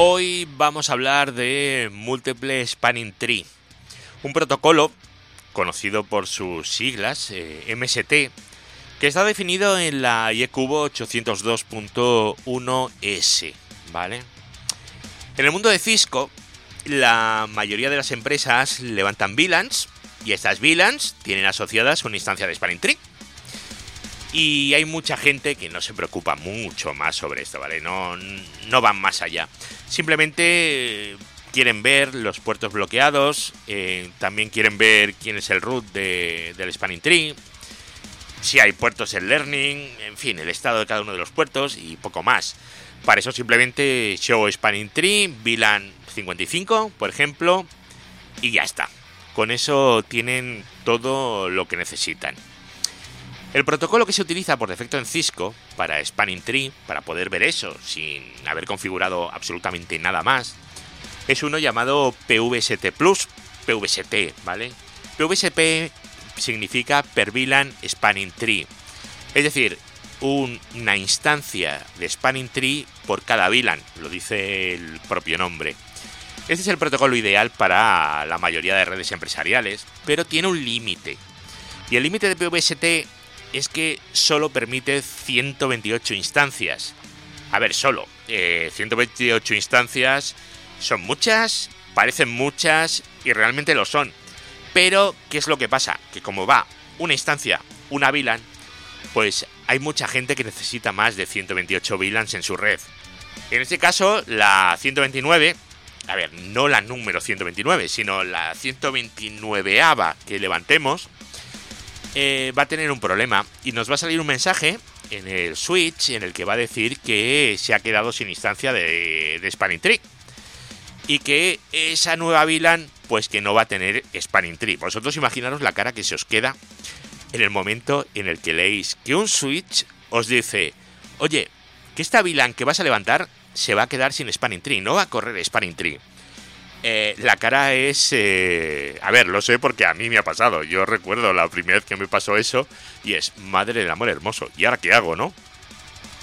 Hoy vamos a hablar de Multiple Spanning Tree, un protocolo conocido por sus siglas eh, MST, que está definido en la IECubo 802.1S, ¿vale? En el mundo de Cisco, la mayoría de las empresas levantan VLANs y estas VLANs tienen asociadas una instancia de Spanning Tree. Y hay mucha gente que no se preocupa mucho más sobre esto, ¿vale? No, no van más allá. Simplemente quieren ver los puertos bloqueados, eh, también quieren ver quién es el root del Spanning Tree, si hay puertos en Learning, en fin, el estado de cada uno de los puertos y poco más. Para eso simplemente show Spanning Tree, VLAN 55, por ejemplo, y ya está. Con eso tienen todo lo que necesitan. El protocolo que se utiliza por defecto en Cisco para Spanning Tree, para poder ver eso sin haber configurado absolutamente nada más, es uno llamado PVST Plus, PVST, ¿vale? PVSP significa Per VLAN Spanning Tree, es decir, una instancia de Spanning Tree por cada VLAN, lo dice el propio nombre. Este es el protocolo ideal para la mayoría de redes empresariales, pero tiene un límite. Y el límite de PVST es que solo permite 128 instancias. A ver, solo. 128 eh, instancias son muchas, parecen muchas y realmente lo son. Pero, ¿qué es lo que pasa? Que como va una instancia, una VLAN, pues hay mucha gente que necesita más de 128 VLANs en su red. En este caso, la 129, a ver, no la número 129, sino la 129 ABA que levantemos, eh, va a tener un problema y nos va a salir un mensaje en el switch en el que va a decir que se ha quedado sin instancia de, Spanning Tree y que esa nueva VLAN pues que no va a tener Spanning Tree. Vosotros imaginaros la cara que se os queda en el momento en el que leéis que un switch os dice, oye, que esta VLAN que vas a levantar se va a quedar sin Spanning Tree, no va a correr Spanning Tree. Eh, la cara es... Eh, a ver, lo sé porque a mí me ha pasado. Yo recuerdo la primera vez que me pasó eso y es, madre del amor hermoso. ¿Y ahora qué hago, no?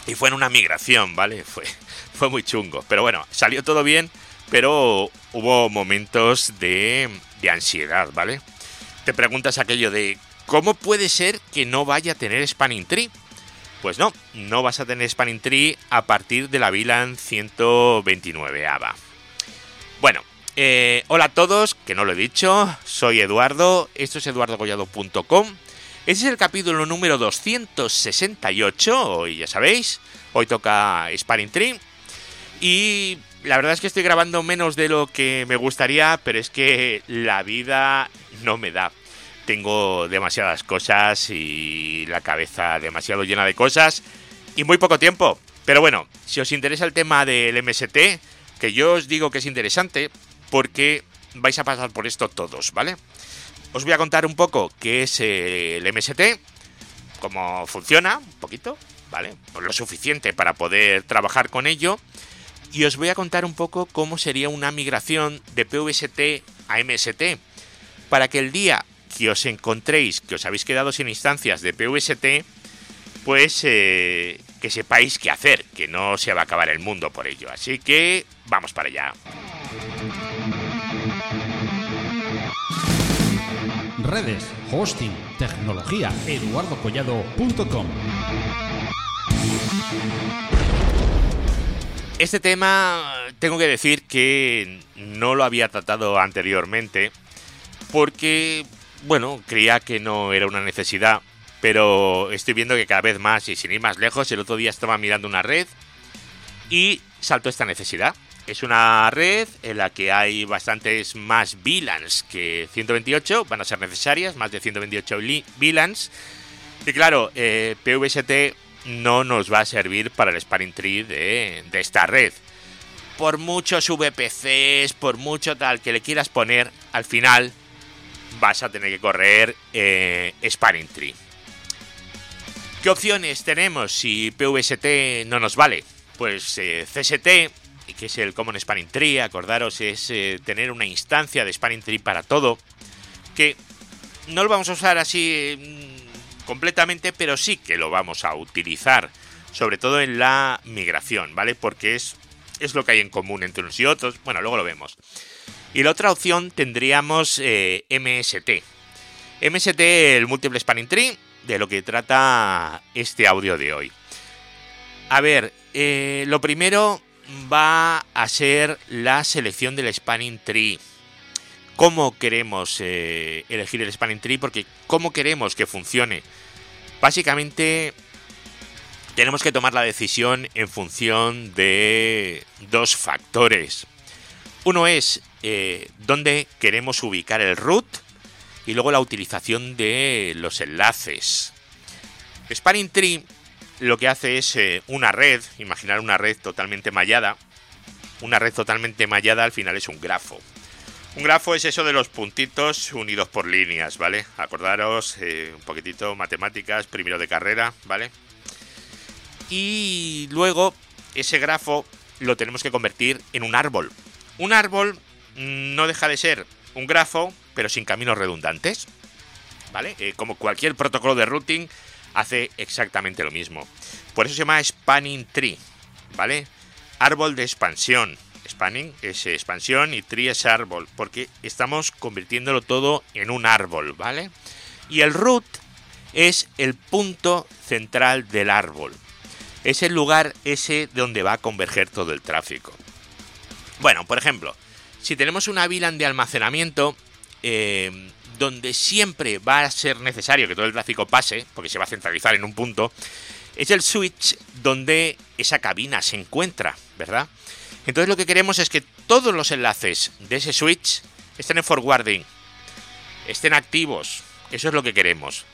Y fue en una migración, ¿vale? Fue, fue muy chungo. Pero bueno, salió todo bien, pero hubo momentos de, ansiedad, ¿vale? Te preguntas aquello de, ¿cómo puede ser que no vaya a tener Spanning Tree? Pues no, no vas a tener Spanning Tree a partir de la VLAN 129 ABA. Bueno, eh, hola a todos, que no lo he dicho, soy Eduardo, esto es eduardogollado.com. Este es el capítulo número 268, hoy ya sabéis, hoy toca Sparring Tree. Y la verdad es que estoy grabando menos de lo que me gustaría, pero es que la vida no me da. Tengo demasiadas cosas y la cabeza demasiado llena de cosas y muy poco tiempo. Pero bueno, si os interesa el tema del MST, que yo os digo que es interesante, porque vais a pasar por esto todos, ¿vale? Os voy a contar un poco qué es el MST, cómo funciona, un poquito, ¿vale? Lo suficiente para poder trabajar con ello. Y os voy a contar un poco cómo sería una migración de PVST a MST, para que el día que os encontréis que os habéis quedado sin instancias de PVST, pues eh, que sepáis qué hacer, que no se va a acabar el mundo por ello. Así que vamos para allá. Redes, hosting, tecnología, eduardocollado.com. Este tema tengo que decir que no lo había tratado anteriormente porque, bueno, creía que no era una necesidad, pero estoy viendo que cada vez más y sin ir más lejos, el otro día estaba mirando una red y saltó esta necesidad. Es una red en la que hay bastantes más VLANs que 128, van a ser necesarias, más de 128 VLANs. Y claro, eh, PVST no nos va a servir para el spanning tree de, esta red. Por muchos VPCs, por mucho tal que le quieras poner, al final vas a tener que correr eh, spanning tree. ¿Qué opciones tenemos si PVST no nos vale? Pues eh, CST que es el Common Spanning Tree, acordaros, es eh, tener una instancia de Spanning Tree para todo, que no lo vamos a usar así mm, completamente, pero sí que lo vamos a utilizar, sobre todo en la migración, ¿vale? Porque es es lo que hay en común entre unos y otros. Bueno, luego lo vemos. Y la otra opción tendríamos eh, MST. MST, el Multiple Spanning Tree, de lo que trata este audio de hoy. A ver, eh, lo primero va a ser la selección del Spanning Tree. ¿Cómo queremos eh, elegir el Spanning Tree? Porque ¿cómo queremos que funcione? Básicamente tenemos que tomar la decisión en función de dos factores. Uno es eh, dónde queremos ubicar el root y luego la utilización de los enlaces. Spanning Tree lo que hace es eh, una red, imaginar una red totalmente mallada. Una red totalmente mallada al final es un grafo. Un grafo es eso de los puntitos unidos por líneas, ¿vale? Acordaros eh, un poquitito matemáticas, primero de carrera, ¿vale? Y luego ese grafo lo tenemos que convertir en un árbol. Un árbol mm, no deja de ser un grafo, pero sin caminos redundantes, ¿vale? Eh, como cualquier protocolo de routing hace exactamente lo mismo. Por eso se llama Spanning Tree, ¿vale? Árbol de expansión. Spanning es expansión y tree es árbol, porque estamos convirtiéndolo todo en un árbol, ¿vale? Y el root es el punto central del árbol. Es el lugar ese donde va a converger todo el tráfico. Bueno, por ejemplo, si tenemos una VLAN de almacenamiento, eh, donde siempre va a ser necesario que todo el tráfico pase, porque se va a centralizar en un punto, es el switch donde esa cabina se encuentra, ¿verdad? Entonces lo que queremos es que todos los enlaces de ese switch estén en forwarding, estén activos. Eso es lo que queremos.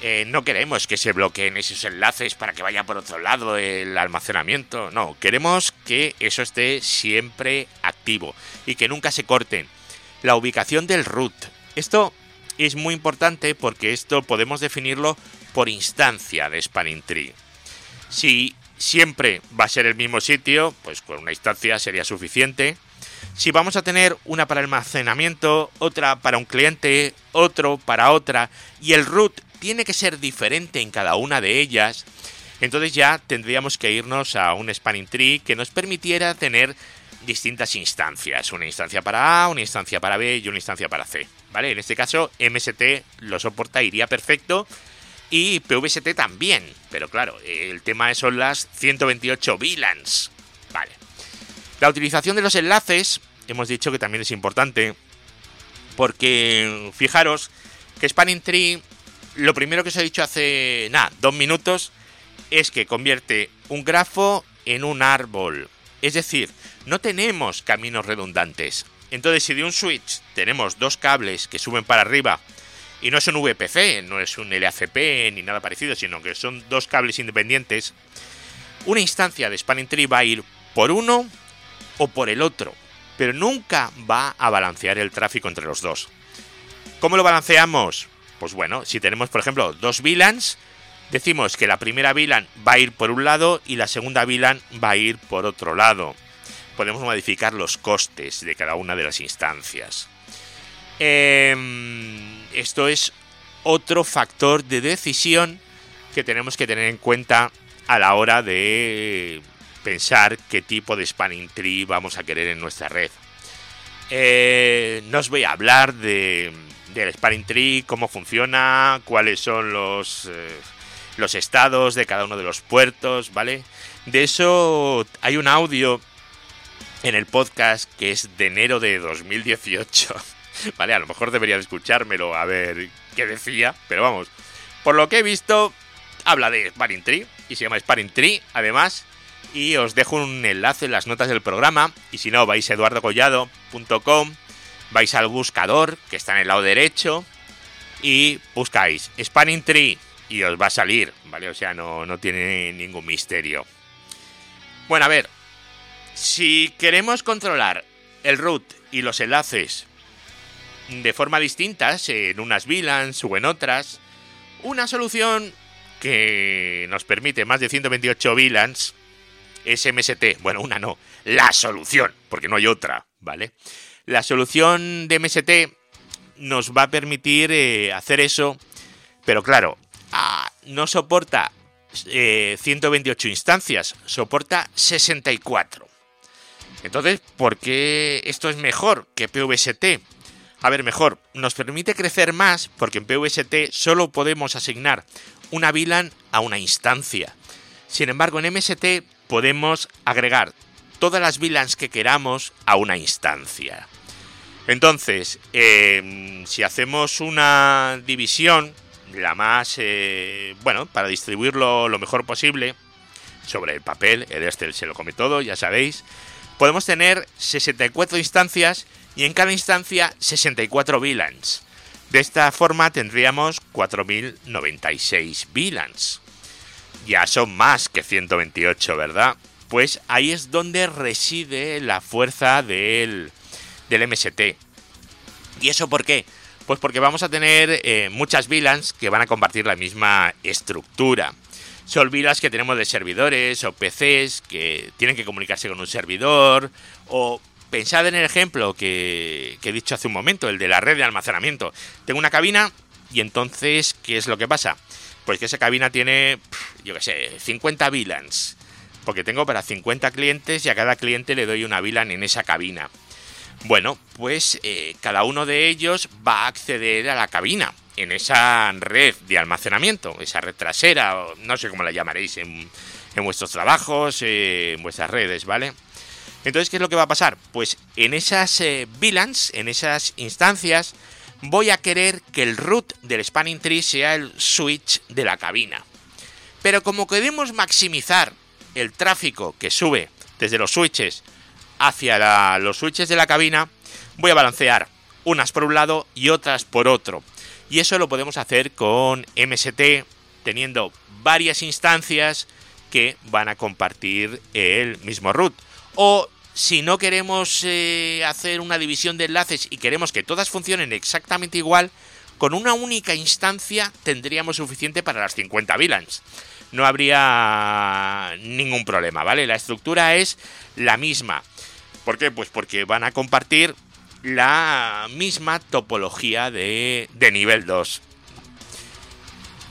Eh, no queremos que se bloqueen esos enlaces para que vaya por otro lado el almacenamiento. No, queremos que eso esté siempre activo y que nunca se corten. La ubicación del root, esto es muy importante porque esto podemos definirlo por instancia de Spanning Tree. Si siempre va a ser el mismo sitio, pues con una instancia sería suficiente. Si vamos a tener una para almacenamiento, otra para un cliente, otro para otra, y el root tiene que ser diferente en cada una de ellas, entonces ya tendríamos que irnos a un spanning tree que nos permitiera tener distintas instancias, una instancia para A, una instancia para B y una instancia para C. ¿Vale? En este caso, MST lo soporta, iría perfecto. Y PVST también. Pero claro, el tema son las 128 VLANs. Vale. La utilización de los enlaces, hemos dicho que también es importante. Porque fijaros que Spanning Tree, lo primero que os he dicho hace, nada, dos minutos, es que convierte un grafo en un árbol. Es decir, no tenemos caminos redundantes. Entonces, si de un switch tenemos dos cables que suben para arriba, y no es un VPC, no es un LACP ni nada parecido, sino que son dos cables independientes, una instancia de Spanning Tree va a ir por uno o por el otro, pero nunca va a balancear el tráfico entre los dos. ¿Cómo lo balanceamos? Pues bueno, si tenemos, por ejemplo, dos VLANs, decimos que la primera VLAN va a ir por un lado y la segunda VLAN va a ir por otro lado podemos modificar los costes de cada una de las instancias. Em, esto es otro factor de decisión que tenemos que tener en cuenta a la hora de pensar qué tipo de spanning tree vamos a querer en nuestra red. Eh, no os voy a hablar de, del spanning tree, cómo funciona, cuáles son los, eh, los estados de cada uno de los puertos, ¿vale? De eso hay un audio en el podcast que es de enero de 2018. Vale, a lo mejor debería de escuchármelo a ver qué decía, pero vamos. Por lo que he visto, habla de Sparring Tree y se llama Sparring Tree, además. Y os dejo un enlace en las notas del programa. Y si no, vais a eduardocollado.com, vais al buscador que está en el lado derecho y buscáis Spanning Tree y os va a salir, ¿vale? O sea, no, no tiene ningún misterio. Bueno, a ver, si queremos controlar el root y los enlaces de forma distinta, en unas VLANs o en otras, una solución que nos permite más de 128 VLANs es MST. Bueno, una no, la solución, porque no hay otra, ¿vale? La solución de MST nos va a permitir eh, hacer eso, pero claro, no soporta 128 eh, instancias, soporta 64. Entonces, ¿por qué esto es mejor que PVST? A ver, mejor, nos permite crecer más porque en PVST solo podemos asignar una VLAN a una instancia. Sin embargo, en MST podemos agregar todas las VLANs que queramos a una instancia. Entonces, em, si hacemos una división, la más, eh, bueno, para distribuirlo lo mejor posible, sobre el papel, el Excel se lo come todo, ya sabéis, podemos tener 64 instancias y en cada instancia 64 VLANs. De esta forma tendríamos 4096 VLANs. Ya son más que 128, ¿verdad? Pues ahí es donde reside la fuerza del, del MST. ¿Y eso por qué? Pues porque vamos a tener eh, muchas VLANs que van a compartir la misma estructura. Son VLANs que tenemos de servidores o PCs que tienen que comunicarse con un servidor o pensad en el ejemplo que, he dicho hace un momento, el de la red de almacenamiento. Tengo una cabina y entonces, ¿qué es lo que pasa? Pues que esa cabina tiene, yo qué sé, 50 VLANs. Porque tengo para 50 clientes y a cada cliente le doy una VLAN en esa cabina. Bueno, pues eh, cada uno de ellos va a acceder a la cabina en esa red de almacenamiento, esa red trasera, no sé cómo la llamaréis en, vuestros trabajos, eh, en vuestras redes, ¿vale? Entonces, ¿qué es lo que va a pasar? Pues en esas eh, VLANs, en esas instancias, voy a querer que el root del spanning tree sea el switch de la cabina. Pero como queremos maximizar el tráfico que sube desde los switches hacia los switches de la cabina, voy a balancear unas por un lado y otras por otro. Y eso lo podemos hacer con MST teniendo varias instancias que van a compartir el mismo root. O si no queremos eh, hacer una división de enlaces y queremos que todas funcionen exactamente igual, con una única instancia tendríamos suficiente para las 50 VLANs. No habría ningún problema, ¿vale? La estructura es la misma. ¿Por qué? Pues porque van a compartir la misma topología de, nivel 2.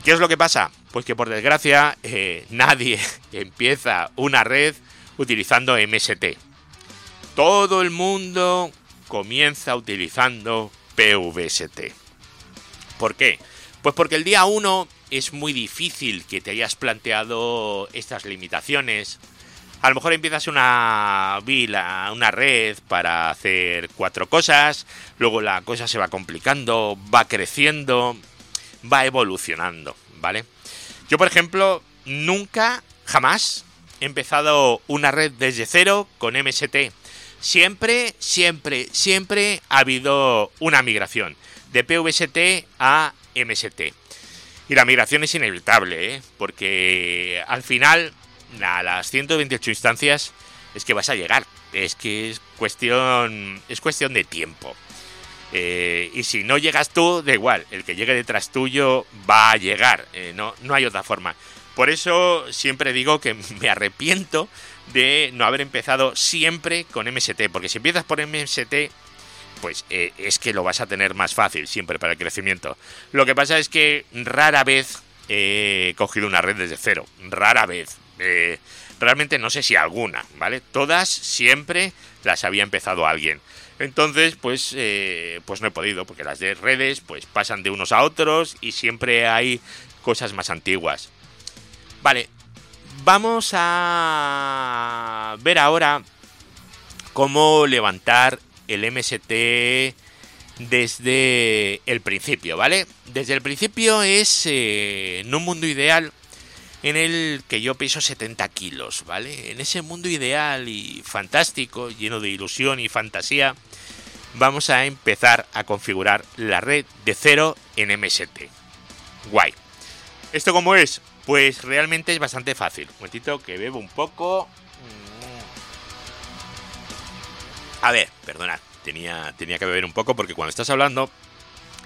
¿Qué es lo que pasa? Pues que por desgracia eh, nadie empieza una red utilizando MST. Todo el mundo comienza utilizando PVST. ¿Por qué? Pues porque el día 1 es muy difícil que te hayas planteado estas limitaciones. A lo mejor empiezas una vila, una red para hacer cuatro cosas, luego la cosa se va complicando, va creciendo, va evolucionando, ¿vale? Yo, por ejemplo, nunca, jamás he empezado una red desde cero con MST. Siempre, siempre, siempre ha habido una migración de PVST a MST. Y la migración es inevitable, ¿eh? porque al final a las 128 instancias es que vas a llegar. Es que es cuestión, es cuestión de tiempo. Eh, y si no llegas tú, da igual, el que llegue detrás tuyo va a llegar. Eh, no, no hay otra forma. Por eso siempre digo que me arrepiento de no haber empezado siempre con MST, porque si empiezas por MST, pues eh, es que lo vas a tener más fácil siempre para el crecimiento. Lo que pasa es que rara vez he cogido una red desde cero, rara vez. Eh, realmente no sé si alguna, ¿vale? Todas siempre las había empezado alguien. Entonces, pues, eh, pues no he podido, porque las de redes pues pasan de unos a otros y siempre hay cosas más antiguas. Vale, vamos a ver ahora cómo levantar el MST desde el principio, ¿vale? Desde el principio es eh, en un mundo ideal en el que yo peso 70 kilos, ¿vale? En ese mundo ideal y fantástico, lleno de ilusión y fantasía, vamos a empezar a configurar la red de cero en MST. Guay. ¿Esto cómo es? Pues realmente es bastante fácil. Un momentito que bebo un poco. A ver, perdonad. Tenía, tenía que beber un poco porque cuando estás hablando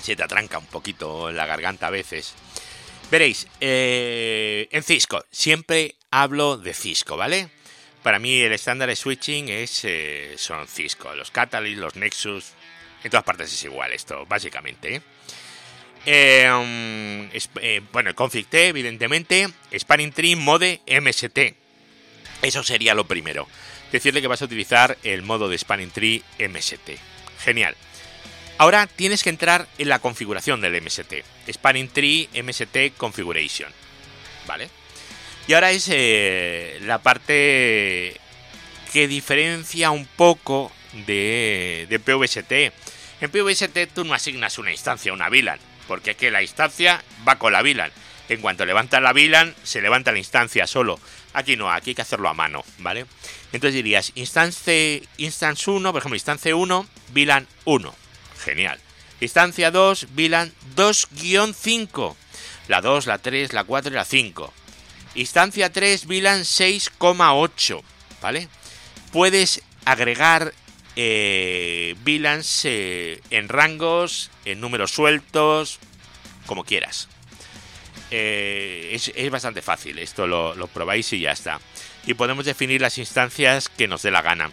se te atranca un poquito la garganta a veces. Veréis, eh, en Cisco, siempre hablo de Cisco, ¿vale? Para mí el estándar de switching es, eh, son Cisco, los Catalyst, los Nexus, en todas partes es igual esto, básicamente. ¿eh? Eh, eh, bueno, Config T, evidentemente. Spanning Tree Mode MST. Eso sería lo primero. decirle que vas a utilizar el modo de Spanning Tree MST. Genial. Ahora tienes que entrar en la configuración del MST. Spanning Tree MST Configuration. ¿Vale? Y ahora es eh, la parte que diferencia un poco de, de PVST. En PVST tú no asignas una instancia una VLAN, porque es que la instancia va con la VLAN. En cuanto levantas la VLAN, se levanta la instancia solo. Aquí no, aquí hay que hacerlo a mano, ¿vale? Entonces dirías, instance, instance 1, por ejemplo, instancia 1, VLAN 1. Genial. Instancia 2, VLAN 2-5. La 2, la 3, la 4 y la 5. Instancia 3, VLAN 6,8. ¿Vale? Puedes agregar eh, eh, en rangos, en números sueltos, como quieras. Eh, es, bastante fácil, esto lo, lo, probáis y ya está. Y podemos definir las instancias que nos dé la gana.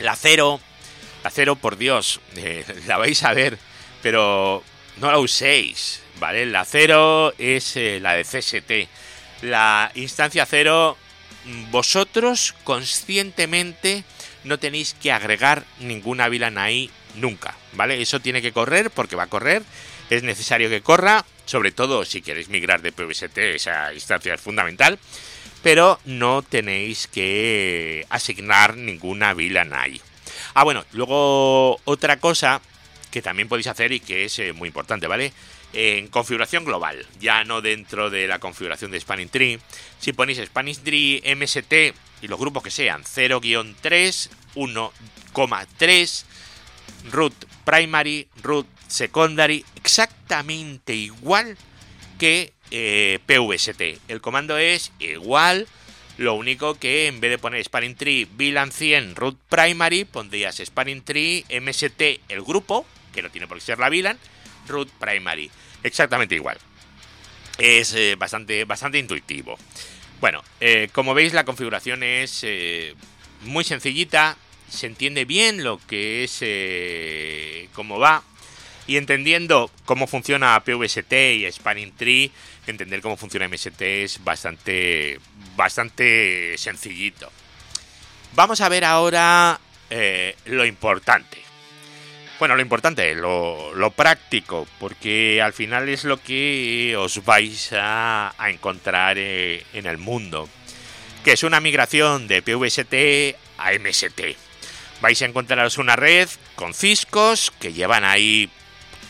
La 0, la 0 por Dios, eh, la vais a ver, pero no la uséis, ¿vale? La 0 es eh, la de CST. La instancia 0, vosotros conscientemente no tenéis que agregar ninguna VLAN ahí nunca, ¿vale? Eso tiene que correr porque va a correr, es necesario que corra sobre todo si queréis migrar de PVST, esa instancia es fundamental, pero no tenéis que asignar ninguna VLAN ahí. Ah, bueno, luego otra cosa que también podéis hacer y que es eh, muy importante, ¿vale? En configuración global, ya no dentro de la configuración de Spanning Tree, si ponéis Spanning Tree MST y los grupos que sean 0-3, 1,3, root primary, root secondary, exactamente igual que eh, PVST. El comando es igual, lo único que en vez de poner spanning tree VLAN 100 root primary, pondrías spanning tree MST el grupo, que no tiene por qué ser la VLAN, root primary. Exactamente igual. Es eh, bastante, bastante intuitivo. Bueno, eh, como veis la configuración es muy sencillita, se entiende bien lo que es, cómo va, y entendiendo cómo funciona PVST y Spanning Tree, entender cómo funciona MST es bastante, bastante sencillito. Vamos a ver ahora eh, lo importante. Bueno, lo importante, lo, práctico, porque al final es lo que os vais a, a encontrar eh, en el mundo, que es una migración de PVST a MST. Vais a encontraros una red con ciscos que llevan ahí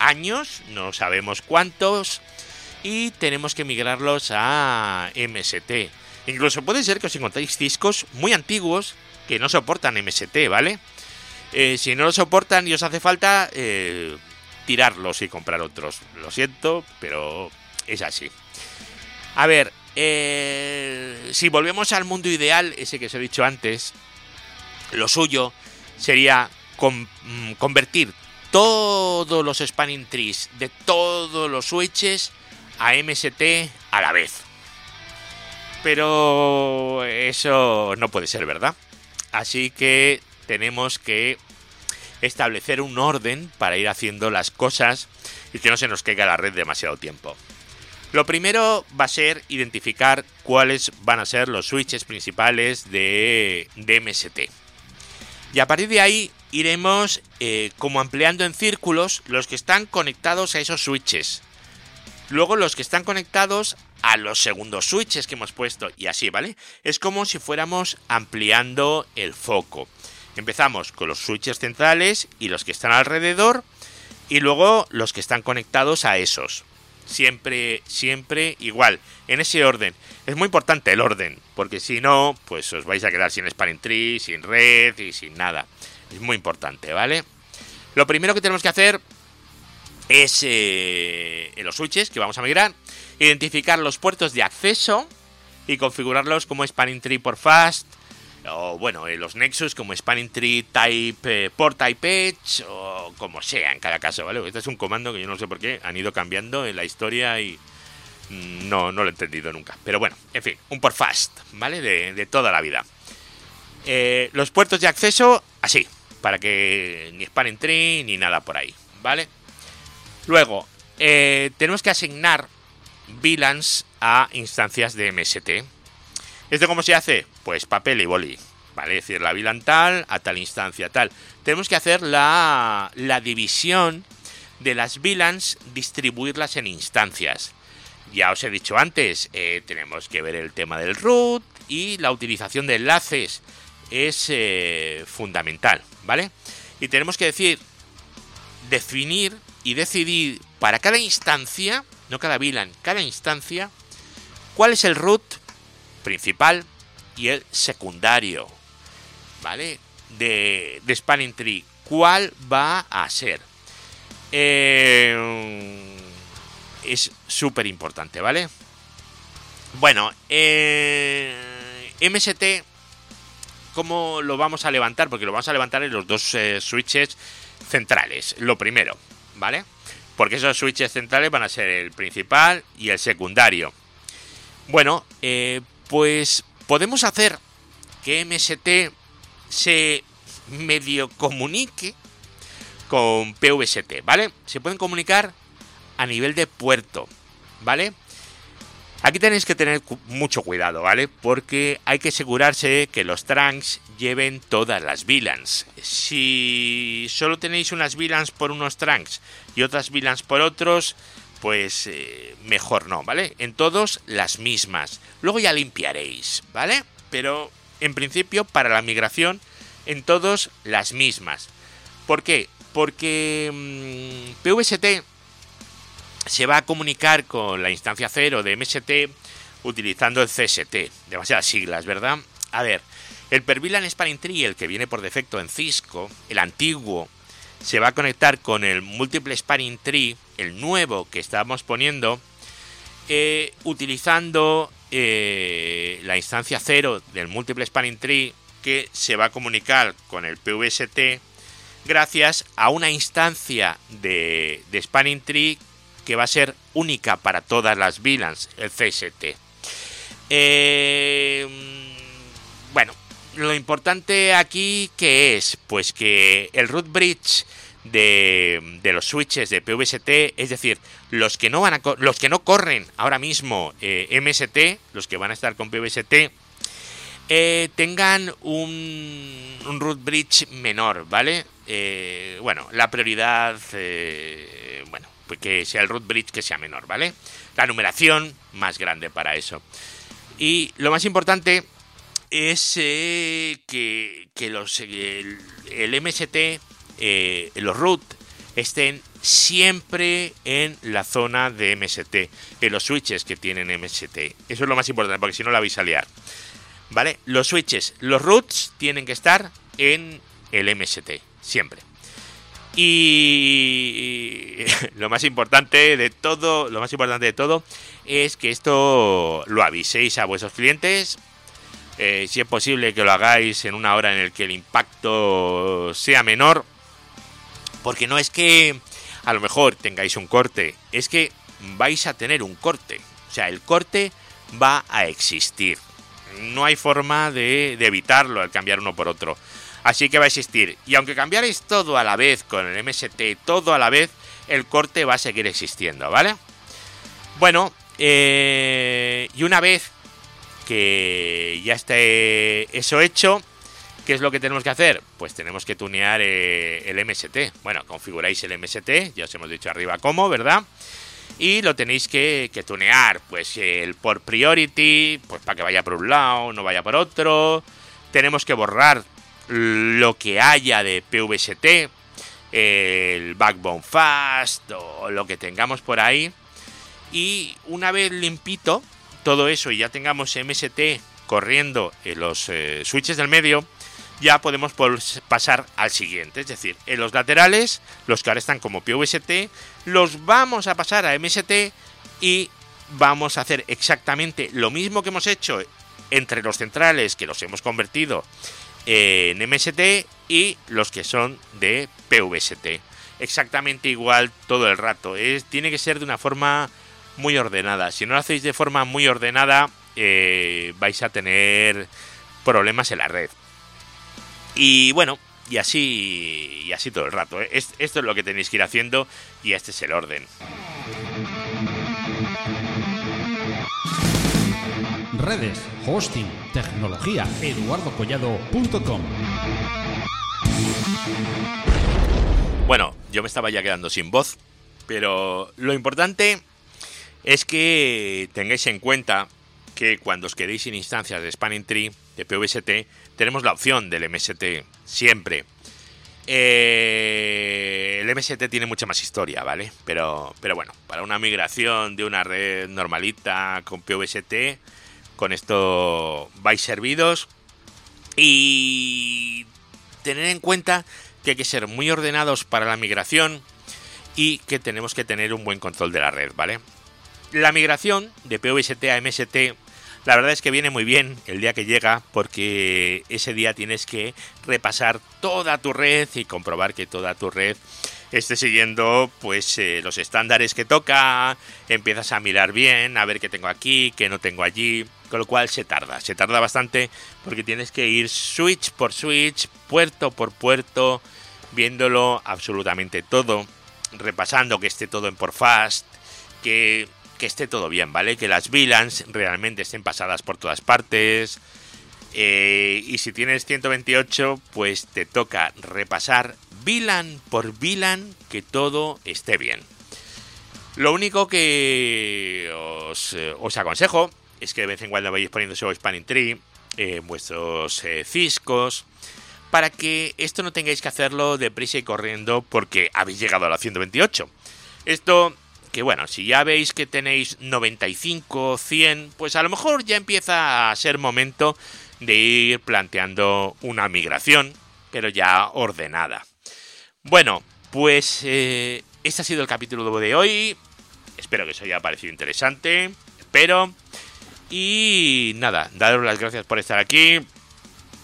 años, no sabemos cuántos, y tenemos que migrarlos a MST. Incluso puede ser que os encontréis discos muy antiguos que no soportan MST, ¿vale? Eh, si no lo soportan y os hace falta, eh, tirarlos y comprar otros. Lo siento, pero es así. A ver, eh, si volvemos al mundo ideal, ese que os he dicho antes, lo suyo sería mm, convertir todos los spanning trees de todos los switches a MST a la vez. Pero eso no puede ser, ¿verdad? Así que tenemos que establecer un orden para ir haciendo las cosas y que no se nos caiga la red demasiado tiempo. Lo primero va a ser identificar cuáles van a ser los switches principales de, de MST. Y a partir de ahí iremos eh, como ampliando en círculos los que están conectados a esos switches. Luego los que están conectados a los segundos switches que hemos puesto y así, ¿vale? Es como si fuéramos ampliando el foco. Empezamos con los switches centrales y los que están alrededor y luego los que están conectados a esos. Siempre, siempre igual, en ese orden. Es muy importante el orden, porque si no, pues os vais a quedar sin spanning tree, sin red y sin nada. Es muy importante, ¿vale? Lo primero que tenemos que hacer es eh, en los switches que vamos a migrar, identificar los puertos de acceso y configurarlos como spanning tree por fast o bueno, en los Nexus como spanning tree type eh, por type edge o como sea en cada caso, ¿vale? Este es un comando que yo no sé por qué han ido cambiando en la historia y no, no lo he entendido nunca. Pero bueno, en fin, un por fast, ¿vale? De, toda la vida. Eh, los puertos de acceso, así, para que ni spanning tree ni nada por ahí, ¿vale? Luego, eh, tenemos que asignar VLANs a instancias de MST. ¿Esto cómo se hace? Pues papel y boli, ¿vale? Es decir, la VLAN tal a tal instancia tal. Tenemos que hacer la, la división de las VLANs, distribuirlas en instancias. Ya os he dicho antes, eh, tenemos que ver el tema del root y la utilización de enlaces es eh, fundamental, ¿vale? Y tenemos que decir, definir y decidir para cada instancia, no cada VLAN, cada instancia, cuál es el root principal y el secundario, ¿vale? De, de Spanning Tree. ¿Cuál va a ser? Eh, es súper importante, ¿vale? Bueno, eh, MST, ¿cómo lo vamos a levantar? Porque lo vamos a levantar en los dos eh, switches centrales. Lo primero, ¿vale? Porque esos switches centrales van a ser el principal y el secundario. Bueno, eh, pues podemos hacer que MST se medio comunique con PVST, ¿vale? Se pueden comunicar a nivel de puerto, ¿vale? Aquí tenéis que tener mucho cuidado, ¿vale? Porque hay que asegurarse que los trunks lleven todas las VLANs. Si solo tenéis unas VLANs por unos trunks y otras VLANs por otros, pues eh, mejor no, ¿vale? En todos las mismas. Luego ya limpiaréis, ¿vale? Pero en principio para la migración en todos las mismas. ¿Por qué? Porque mmm, PVST se va a comunicar con la instancia cero de MST utilizando el CST. Demasiadas siglas, ¿verdad? A ver, el Pervilan Spanning Tree, el que viene por defecto en Cisco, el antiguo, se va a conectar con el Multiple Spanning Tree, el nuevo que estamos poniendo, eh, utilizando eh, la instancia cero del Multiple Spanning Tree que se va a comunicar con el PVST gracias a una instancia de, de Spanning Tree que va a ser única para todas las VLANs, el CST. Eh, bueno, lo importante aquí que es, pues que el root bridge de, de, los switches de PVST, es decir, los que no van a los que no corren ahora mismo eh, MST, los que van a estar con PVST, eh, tengan un, root bridge menor, ¿vale? Bueno, la prioridad, bueno, que sea el root bridge que sea menor, ¿vale? La numeración más grande para eso. Y lo más importante es eh, que, que, los, el, MST, eh, los root, estén siempre en la zona de MST, en los switches que tienen MST. Eso es lo más importante, porque si no la vais a liar. ¿Vale? Los switches, los roots tienen que estar en el MST, siempre. Y lo más importante de todo, lo más importante de todo es que esto lo aviséis a vuestros clientes. Eh, si es posible que lo hagáis en una hora en el que el impacto sea menor. Porque no es que a lo mejor tengáis un corte, es que vais a tener un corte. O sea, el corte va a existir. No hay forma de, de evitarlo al cambiar uno por otro. Así que va a existir. Y aunque cambiarais todo a la vez con el MST, todo a la vez, el corte va a seguir existiendo, ¿vale? Bueno, eh, y una vez que ya esté eso hecho, ¿qué es lo que tenemos que hacer? Pues tenemos que tunear eh, el MST. Bueno, configuráis el MST, ya os hemos dicho arriba cómo, ¿verdad? Y lo tenéis que, que tunear, pues el por priority, pues para que vaya por un lado, no vaya por otro. Tenemos que borrar lo que haya de PVST, el Backbone Fast o lo que tengamos por ahí. Y una vez limpito todo eso y ya tengamos MST corriendo en los eh, switches del medio, ya podemos pasar al siguiente. Es decir, en los laterales, los que ahora están como PVST, los vamos a pasar a MST y vamos a hacer exactamente lo mismo que hemos hecho entre los centrales, que los hemos convertido en MST y los que son de PVST. Exactamente igual todo el rato. Tiene que ser de una forma muy ordenada. Si no lo hacéis de forma muy ordenada, eh, vais a tener problemas en la red. Y bueno, y así, y así todo el rato. ¿eh? Esto es lo que tenéis que ir haciendo y este es el orden. Redes, hosting, tecnología, eduardocollado.com. Bueno, yo me estaba ya quedando sin voz, pero lo importante es que tengáis en cuenta que cuando os quedéis sin instancias de Spanning Tree, de PVST, tenemos la opción del MST siempre. Eh, el MST tiene mucha más historia, ¿vale? Pero, pero bueno, para una migración de una red normalita con PVST, con esto vais servidos. Y tener en cuenta que hay que ser muy ordenados para la migración y que tenemos que tener un buen control de la red, ¿vale? La migración de PVST a MST, la verdad es que viene muy bien el día que llega porque ese día tienes que repasar toda tu red y comprobar que toda tu red esté siguiendo pues eh, los estándares que toca, empiezas a mirar bien, a ver qué tengo aquí, qué no tengo allí, con lo cual se tarda, se tarda bastante porque tienes que ir switch por switch, puerto por puerto, viéndolo absolutamente todo, repasando que esté todo en por fast, que, que esté todo bien, ¿vale? Que las VLANs realmente estén pasadas por todas partes. Eh, y si tienes 128, pues te toca repasar VLAN por VLAN que todo esté bien. Lo único que os, eh, os aconsejo es que de vez en cuando vayáis poniendo ese Spanning Tree en vuestros eh, ciscos para que esto no tengáis que hacerlo deprisa y corriendo porque habéis llegado a la 128. Esto que bueno, si ya veis que tenéis 95, 100, pues a lo mejor ya empieza a ser momento de ir planteando una migración, pero ya ordenada. Bueno, pues eh, este ha sido el capítulo de hoy. Espero que os haya parecido interesante. Espero. Y nada, daros las gracias por estar aquí.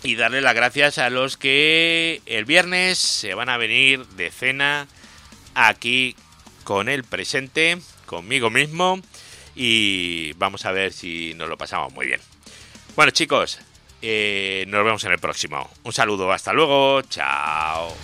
Y darle las gracias a los que el viernes se van a venir de cena aquí con el presente, conmigo mismo. Y vamos a ver si nos lo pasamos muy bien. Bueno chicos, eh, nos vemos en el próximo. Un saludo, hasta luego, chao.